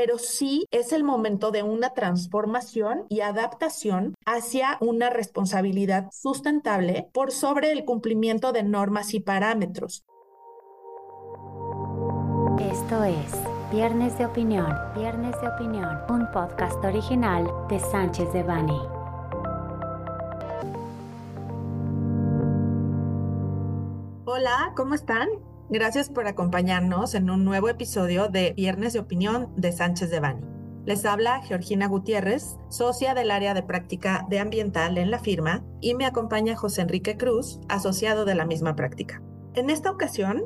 pero sí es el momento de una transformación y adaptación hacia una responsabilidad sustentable por sobre el cumplimiento de normas y parámetros. Esto es Viernes de Opinión, Viernes de Opinión, un podcast original de Sánchez de Bani. Hola, ¿cómo están? Gracias por acompañarnos en un nuevo episodio de Viernes de Opinión de Sánchez de Bani. Les habla Georgina Gutiérrez, socia del área de práctica de ambiental en la firma, y me acompaña José Enrique Cruz, asociado de la misma práctica. En esta ocasión,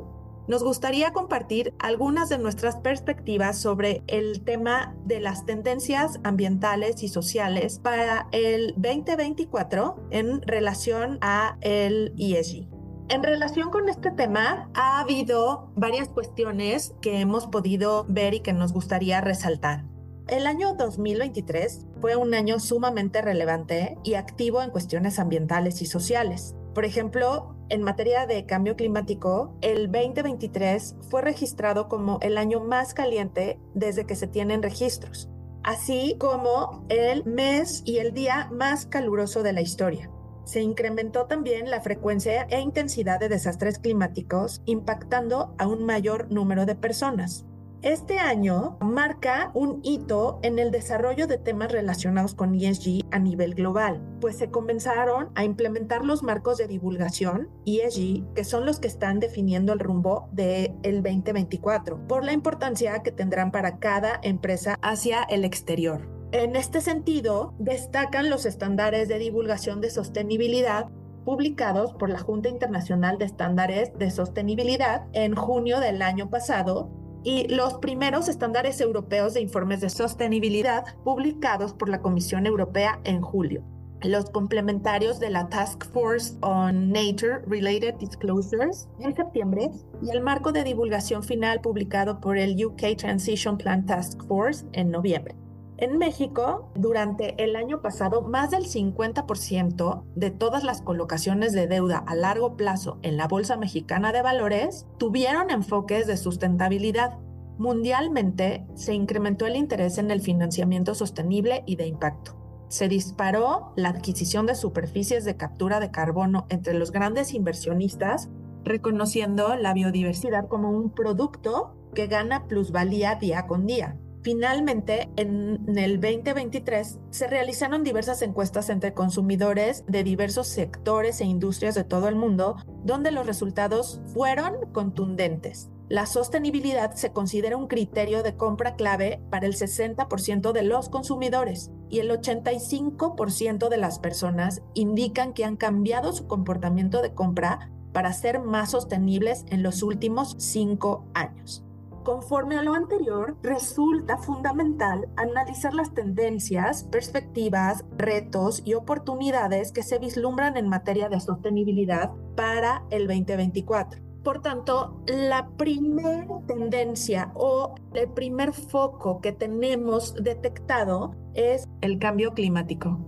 nos gustaría compartir algunas de nuestras perspectivas sobre el tema de las tendencias ambientales y sociales para el 2024 en relación a el ESG. En relación con este tema, ha habido varias cuestiones que hemos podido ver y que nos gustaría resaltar. El año 2023 fue un año sumamente relevante y activo en cuestiones ambientales y sociales. Por ejemplo, en materia de cambio climático, el 2023 fue registrado como el año más caliente desde que se tienen registros, así como el mes y el día más caluroso de la historia se incrementó también la frecuencia e intensidad de desastres climáticos, impactando a un mayor número de personas. Este año marca un hito en el desarrollo de temas relacionados con ESG a nivel global, pues se comenzaron a implementar los marcos de divulgación ESG, que son los que están definiendo el rumbo del 2024, por la importancia que tendrán para cada empresa hacia el exterior. En este sentido, destacan los estándares de divulgación de sostenibilidad publicados por la Junta Internacional de Estándares de Sostenibilidad en junio del año pasado y los primeros estándares europeos de informes de sostenibilidad publicados por la Comisión Europea en julio. Los complementarios de la Task Force on Nature Related Disclosures en septiembre y el marco de divulgación final publicado por el UK Transition Plan Task Force en noviembre. En México, durante el año pasado, más del 50% de todas las colocaciones de deuda a largo plazo en la Bolsa Mexicana de Valores tuvieron enfoques de sustentabilidad. Mundialmente, se incrementó el interés en el financiamiento sostenible y de impacto. Se disparó la adquisición de superficies de captura de carbono entre los grandes inversionistas, reconociendo la biodiversidad como un producto que gana plusvalía día con día. Finalmente, en el 2023 se realizaron diversas encuestas entre consumidores de diversos sectores e industrias de todo el mundo, donde los resultados fueron contundentes. La sostenibilidad se considera un criterio de compra clave para el 60% de los consumidores y el 85% de las personas indican que han cambiado su comportamiento de compra para ser más sostenibles en los últimos cinco años. Conforme a lo anterior, resulta fundamental analizar las tendencias, perspectivas, retos y oportunidades que se vislumbran en materia de sostenibilidad para el 2024. Por tanto, la primera tendencia o el primer foco que tenemos detectado es el cambio climático.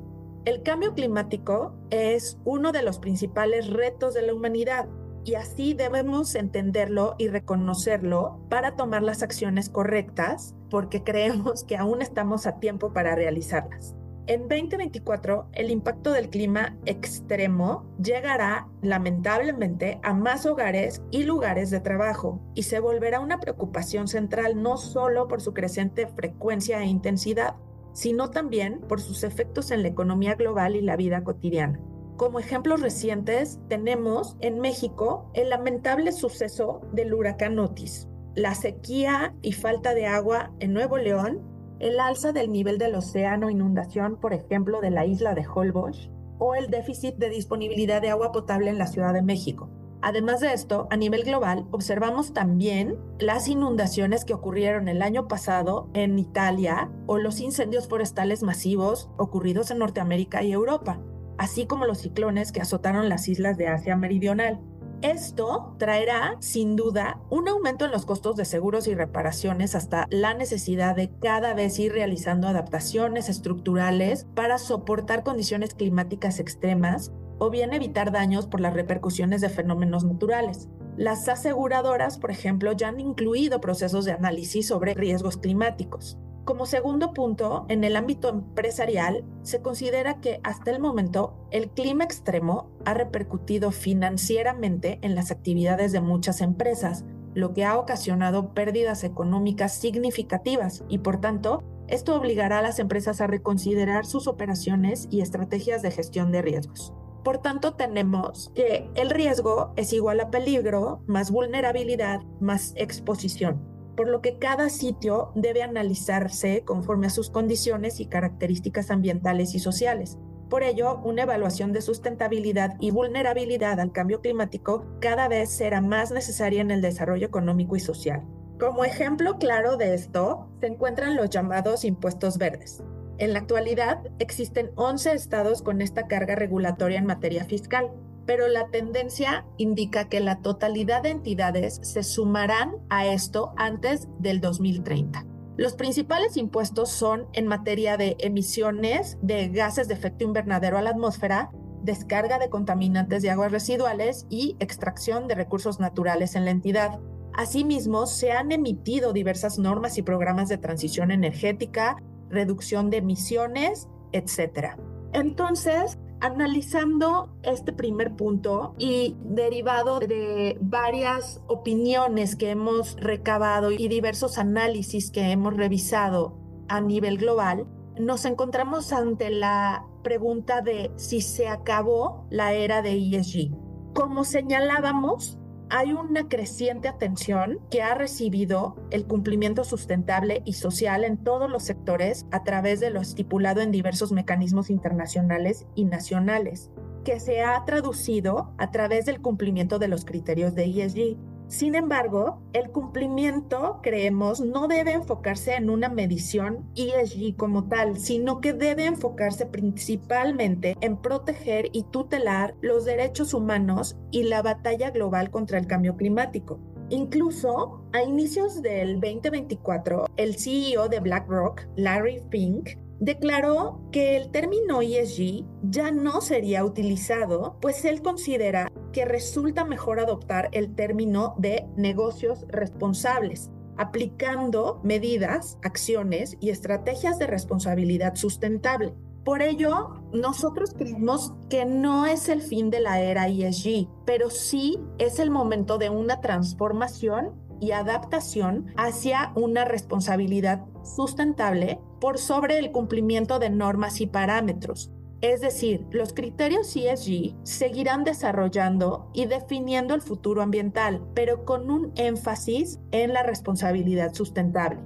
El cambio climático es uno de los principales retos de la humanidad y así debemos entenderlo y reconocerlo para tomar las acciones correctas porque creemos que aún estamos a tiempo para realizarlas. En 2024, el impacto del clima extremo llegará lamentablemente a más hogares y lugares de trabajo y se volverá una preocupación central no solo por su creciente frecuencia e intensidad, sino también por sus efectos en la economía global y la vida cotidiana. Como ejemplos recientes tenemos en México el lamentable suceso del huracán Otis, la sequía y falta de agua en Nuevo León, el alza del nivel del océano, inundación, por ejemplo, de la isla de Holbox, o el déficit de disponibilidad de agua potable en la Ciudad de México. Además de esto, a nivel global, observamos también las inundaciones que ocurrieron el año pasado en Italia o los incendios forestales masivos ocurridos en Norteamérica y Europa así como los ciclones que azotaron las islas de Asia Meridional. Esto traerá, sin duda, un aumento en los costos de seguros y reparaciones hasta la necesidad de cada vez ir realizando adaptaciones estructurales para soportar condiciones climáticas extremas o bien evitar daños por las repercusiones de fenómenos naturales. Las aseguradoras, por ejemplo, ya han incluido procesos de análisis sobre riesgos climáticos. Como segundo punto, en el ámbito empresarial, se considera que hasta el momento el clima extremo ha repercutido financieramente en las actividades de muchas empresas, lo que ha ocasionado pérdidas económicas significativas y por tanto, esto obligará a las empresas a reconsiderar sus operaciones y estrategias de gestión de riesgos. Por tanto, tenemos que el riesgo es igual a peligro, más vulnerabilidad, más exposición por lo que cada sitio debe analizarse conforme a sus condiciones y características ambientales y sociales. Por ello, una evaluación de sustentabilidad y vulnerabilidad al cambio climático cada vez será más necesaria en el desarrollo económico y social. Como ejemplo claro de esto, se encuentran los llamados impuestos verdes. En la actualidad, existen 11 estados con esta carga regulatoria en materia fiscal, pero la tendencia indica que la totalidad de entidades se sumarán a esto antes del 2030. Los principales impuestos son en materia de emisiones de gases de efecto invernadero a la atmósfera, descarga de contaminantes de aguas residuales y extracción de recursos naturales en la entidad. Asimismo, se han emitido diversas normas y programas de transición energética, reducción de emisiones, etc. Entonces, Analizando este primer punto y derivado de varias opiniones que hemos recabado y diversos análisis que hemos revisado a nivel global, nos encontramos ante la pregunta de si se acabó la era de ESG. Como señalábamos, hay una creciente atención que ha recibido el cumplimiento sustentable y social en todos los sectores a través de lo estipulado en diversos mecanismos internacionales y nacionales, que se ha traducido a través del cumplimiento de los criterios de ESG sin embargo, el cumplimiento, creemos, no debe enfocarse en una medición ESG como tal, sino que debe enfocarse principalmente en proteger y tutelar los derechos humanos y la batalla global contra el cambio climático. Incluso a inicios del 2024, el CEO de BlackRock, Larry Fink, declaró que el término ESG ya no sería utilizado, pues él considera que resulta mejor adoptar el término de negocios responsables, aplicando medidas, acciones y estrategias de responsabilidad sustentable. Por ello, nosotros creemos que no es el fin de la era ESG, pero sí es el momento de una transformación y adaptación hacia una responsabilidad sustentable por sobre el cumplimiento de normas y parámetros. Es decir, los criterios ESG seguirán desarrollando y definiendo el futuro ambiental, pero con un énfasis en la responsabilidad sustentable.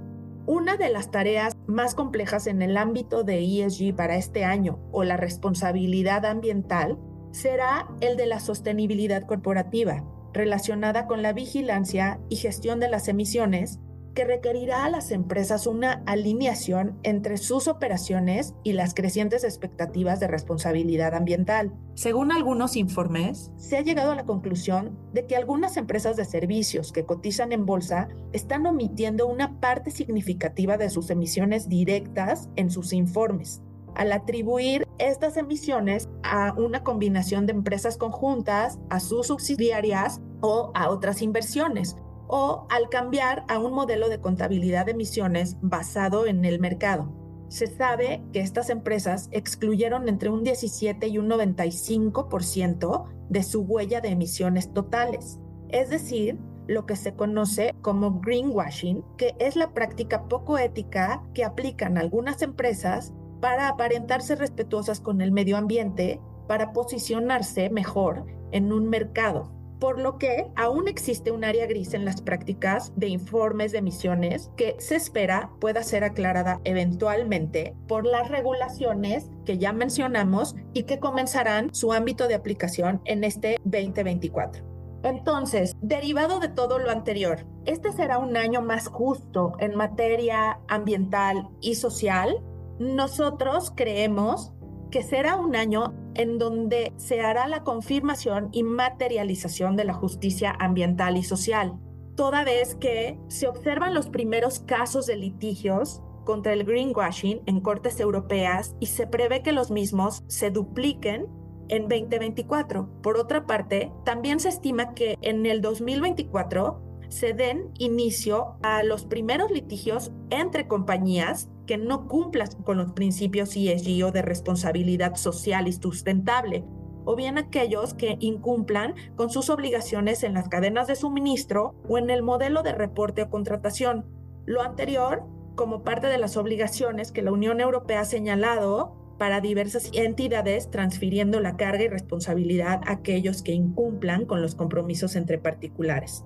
Una de las tareas más complejas en el ámbito de ESG para este año o la responsabilidad ambiental será el de la sostenibilidad corporativa, relacionada con la vigilancia y gestión de las emisiones que requerirá a las empresas una alineación entre sus operaciones y las crecientes expectativas de responsabilidad ambiental. Según algunos informes, se ha llegado a la conclusión de que algunas empresas de servicios que cotizan en bolsa están omitiendo una parte significativa de sus emisiones directas en sus informes al atribuir estas emisiones a una combinación de empresas conjuntas, a sus subsidiarias o a otras inversiones, o al cambiar a un modelo de contabilidad de emisiones basado en el mercado. Se sabe que estas empresas excluyeron entre un 17 y un 95% de su huella de emisiones totales, es decir, lo que se conoce como greenwashing, que es la práctica poco ética que aplican algunas empresas para aparentarse respetuosas con el medio ambiente, para posicionarse mejor en un mercado por lo que aún existe un área gris en las prácticas de informes de emisiones que se espera pueda ser aclarada eventualmente por las regulaciones que ya mencionamos y que comenzarán su ámbito de aplicación en este 2024. Entonces, derivado de todo lo anterior, este será un año más justo en materia ambiental y social. Nosotros creemos que será un año en donde se hará la confirmación y materialización de la justicia ambiental y social, toda vez que se observan los primeros casos de litigios contra el greenwashing en cortes europeas y se prevé que los mismos se dupliquen en 2024. Por otra parte, también se estima que en el 2024 se den inicio a los primeros litigios entre compañías que no cumplan con los principios ESG o de responsabilidad social y sustentable, o bien aquellos que incumplan con sus obligaciones en las cadenas de suministro o en el modelo de reporte o contratación. Lo anterior como parte de las obligaciones que la Unión Europea ha señalado para diversas entidades, transfiriendo la carga y responsabilidad a aquellos que incumplan con los compromisos entre particulares.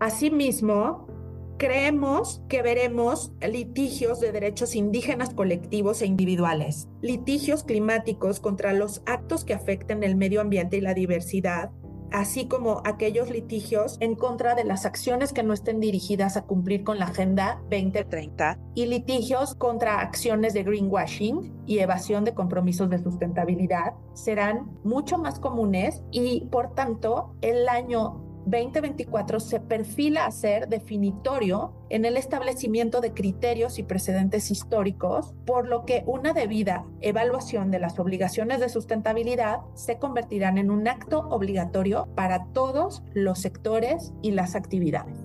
Asimismo, creemos que veremos litigios de derechos indígenas colectivos e individuales, litigios climáticos contra los actos que afecten el medio ambiente y la diversidad, así como aquellos litigios en contra de las acciones que no estén dirigidas a cumplir con la Agenda 2030 y litigios contra acciones de greenwashing y evasión de compromisos de sustentabilidad serán mucho más comunes y por tanto el año 2024 se perfila a ser definitorio en el establecimiento de criterios y precedentes históricos, por lo que una debida evaluación de las obligaciones de sustentabilidad se convertirán en un acto obligatorio para todos los sectores y las actividades.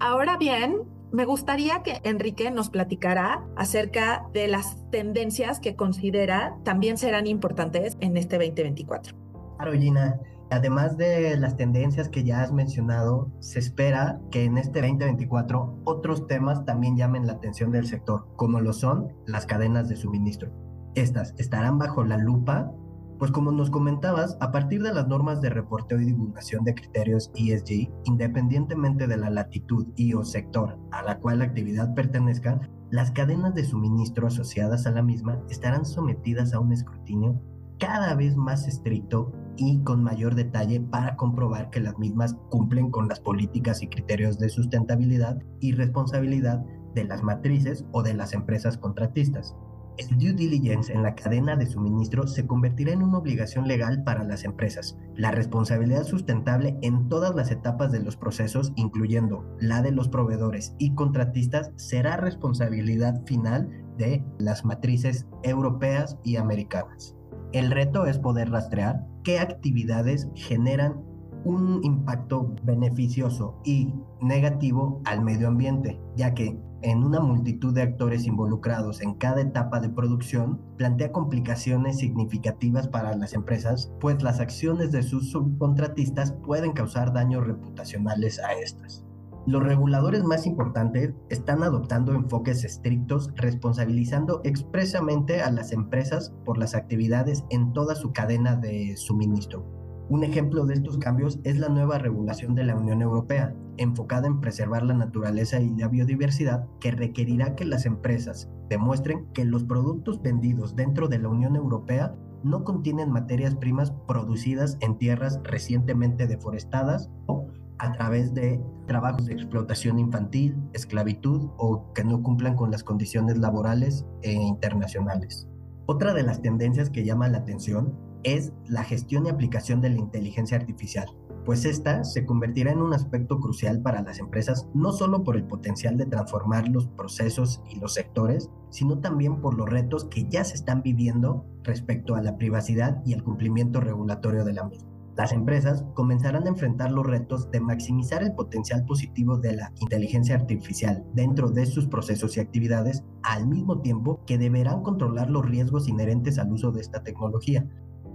Ahora bien, me gustaría que Enrique nos platicara acerca de las tendencias que considera también serán importantes en este 2024. Claro, Gina. Además de las tendencias que ya has mencionado, se espera que en este 2024 otros temas también llamen la atención del sector, como lo son las cadenas de suministro. Estas estarán bajo la lupa, pues como nos comentabas, a partir de las normas de reporteo y divulgación de criterios ESG, independientemente de la latitud y o sector a la cual la actividad pertenezca, las cadenas de suministro asociadas a la misma estarán sometidas a un escrutinio cada vez más estricto y con mayor detalle para comprobar que las mismas cumplen con las políticas y criterios de sustentabilidad y responsabilidad de las matrices o de las empresas contratistas. El due diligence en la cadena de suministro se convertirá en una obligación legal para las empresas. La responsabilidad sustentable en todas las etapas de los procesos, incluyendo la de los proveedores y contratistas, será responsabilidad final de las matrices europeas y americanas. El reto es poder rastrear qué actividades generan un impacto beneficioso y negativo al medio ambiente, ya que en una multitud de actores involucrados en cada etapa de producción plantea complicaciones significativas para las empresas, pues las acciones de sus subcontratistas pueden causar daños reputacionales a estas. Los reguladores más importantes están adoptando enfoques estrictos, responsabilizando expresamente a las empresas por las actividades en toda su cadena de suministro. Un ejemplo de estos cambios es la nueva regulación de la Unión Europea, enfocada en preservar la naturaleza y la biodiversidad, que requerirá que las empresas demuestren que los productos vendidos dentro de la Unión Europea no contienen materias primas producidas en tierras recientemente deforestadas o a través de trabajos de explotación infantil, esclavitud o que no cumplan con las condiciones laborales e internacionales. Otra de las tendencias que llama la atención es la gestión y aplicación de la inteligencia artificial, pues esta se convertirá en un aspecto crucial para las empresas no solo por el potencial de transformar los procesos y los sectores, sino también por los retos que ya se están viviendo respecto a la privacidad y el cumplimiento regulatorio de la misma. Las empresas comenzarán a enfrentar los retos de maximizar el potencial positivo de la inteligencia artificial dentro de sus procesos y actividades, al mismo tiempo que deberán controlar los riesgos inherentes al uso de esta tecnología.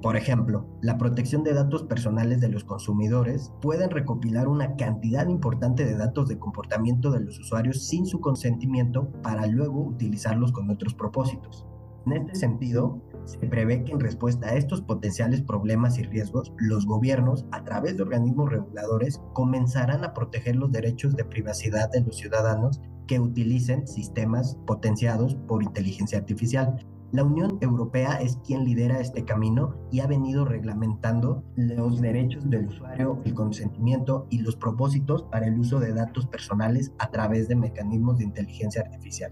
Por ejemplo, la protección de datos personales de los consumidores pueden recopilar una cantidad importante de datos de comportamiento de los usuarios sin su consentimiento para luego utilizarlos con otros propósitos. En este sentido, se prevé que en respuesta a estos potenciales problemas y riesgos, los gobiernos, a través de organismos reguladores, comenzarán a proteger los derechos de privacidad de los ciudadanos que utilicen sistemas potenciados por inteligencia artificial. La Unión Europea es quien lidera este camino y ha venido reglamentando los derechos del usuario, el consentimiento y los propósitos para el uso de datos personales a través de mecanismos de inteligencia artificial.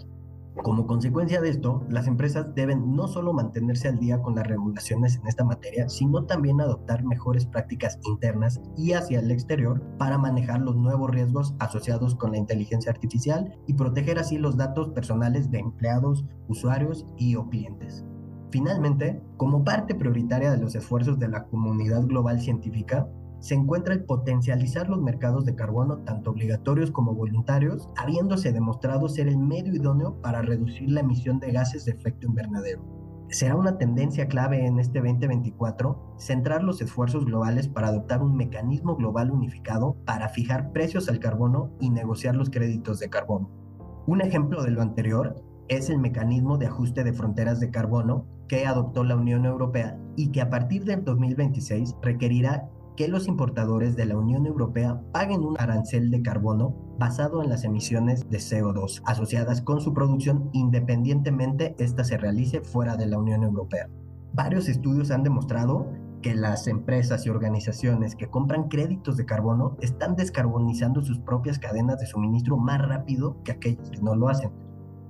Como consecuencia de esto, las empresas deben no solo mantenerse al día con las regulaciones en esta materia, sino también adoptar mejores prácticas internas y hacia el exterior para manejar los nuevos riesgos asociados con la inteligencia artificial y proteger así los datos personales de empleados, usuarios y o clientes. Finalmente, como parte prioritaria de los esfuerzos de la comunidad global científica, se encuentra el potencializar los mercados de carbono, tanto obligatorios como voluntarios, habiéndose demostrado ser el medio idóneo para reducir la emisión de gases de efecto invernadero. Será una tendencia clave en este 2024 centrar los esfuerzos globales para adoptar un mecanismo global unificado para fijar precios al carbono y negociar los créditos de carbono. Un ejemplo de lo anterior es el mecanismo de ajuste de fronteras de carbono que adoptó la Unión Europea y que a partir del 2026 requerirá que los importadores de la Unión Europea paguen un arancel de carbono basado en las emisiones de CO2 asociadas con su producción independientemente ésta se realice fuera de la Unión Europea. Varios estudios han demostrado que las empresas y organizaciones que compran créditos de carbono están descarbonizando sus propias cadenas de suministro más rápido que aquellos que no lo hacen.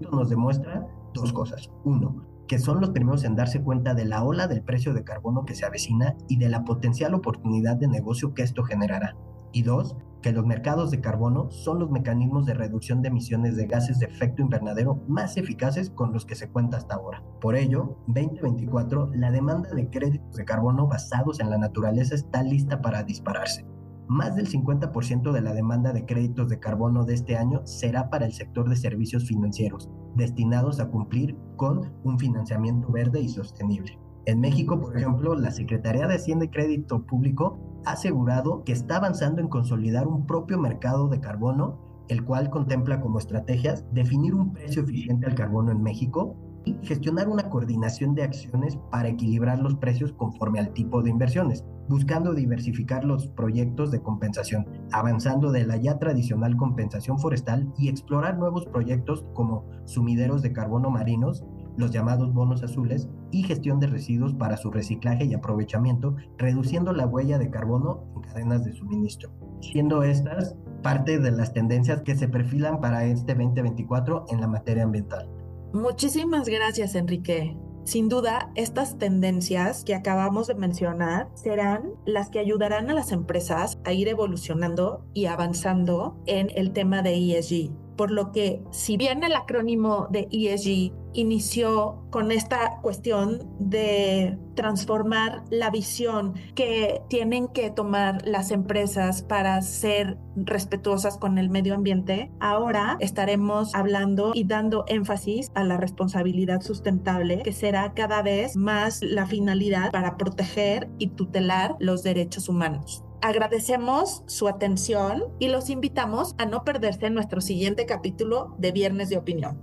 Esto nos demuestra dos cosas. Uno, que son los primeros en darse cuenta de la ola del precio de carbono que se avecina y de la potencial oportunidad de negocio que esto generará. Y dos, que los mercados de carbono son los mecanismos de reducción de emisiones de gases de efecto invernadero más eficaces con los que se cuenta hasta ahora. Por ello, 2024, la demanda de créditos de carbono basados en la naturaleza está lista para dispararse. Más del 50% de la demanda de créditos de carbono de este año será para el sector de servicios financieros, destinados a cumplir con un financiamiento verde y sostenible. En México, por ejemplo, la Secretaría de Hacienda y Crédito Público ha asegurado que está avanzando en consolidar un propio mercado de carbono, el cual contempla como estrategias definir un precio eficiente al carbono en México y gestionar una coordinación de acciones para equilibrar los precios conforme al tipo de inversiones buscando diversificar los proyectos de compensación, avanzando de la ya tradicional compensación forestal y explorar nuevos proyectos como sumideros de carbono marinos, los llamados bonos azules, y gestión de residuos para su reciclaje y aprovechamiento, reduciendo la huella de carbono en cadenas de suministro, siendo estas parte de las tendencias que se perfilan para este 2024 en la materia ambiental. Muchísimas gracias, Enrique. Sin duda, estas tendencias que acabamos de mencionar serán las que ayudarán a las empresas a ir evolucionando y avanzando en el tema de ESG. Por lo que, si bien el acrónimo de ESG inició con esta cuestión de transformar la visión que tienen que tomar las empresas para ser respetuosas con el medio ambiente, ahora estaremos hablando y dando énfasis a la responsabilidad sustentable, que será cada vez más la finalidad para proteger y tutelar los derechos humanos. Agradecemos su atención y los invitamos a no perderse nuestro siguiente capítulo de Viernes de Opinión.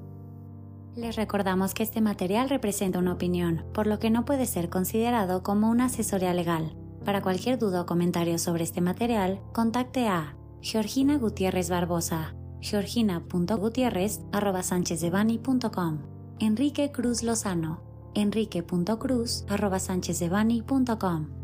Les recordamos que este material representa una opinión, por lo que no puede ser considerado como una asesoría legal. Para cualquier duda o comentario sobre este material, contacte a Georgina Gutiérrez Barbosa, georgina.gutierrez.com, Enrique Cruz Lozano, enrique.cruz.com.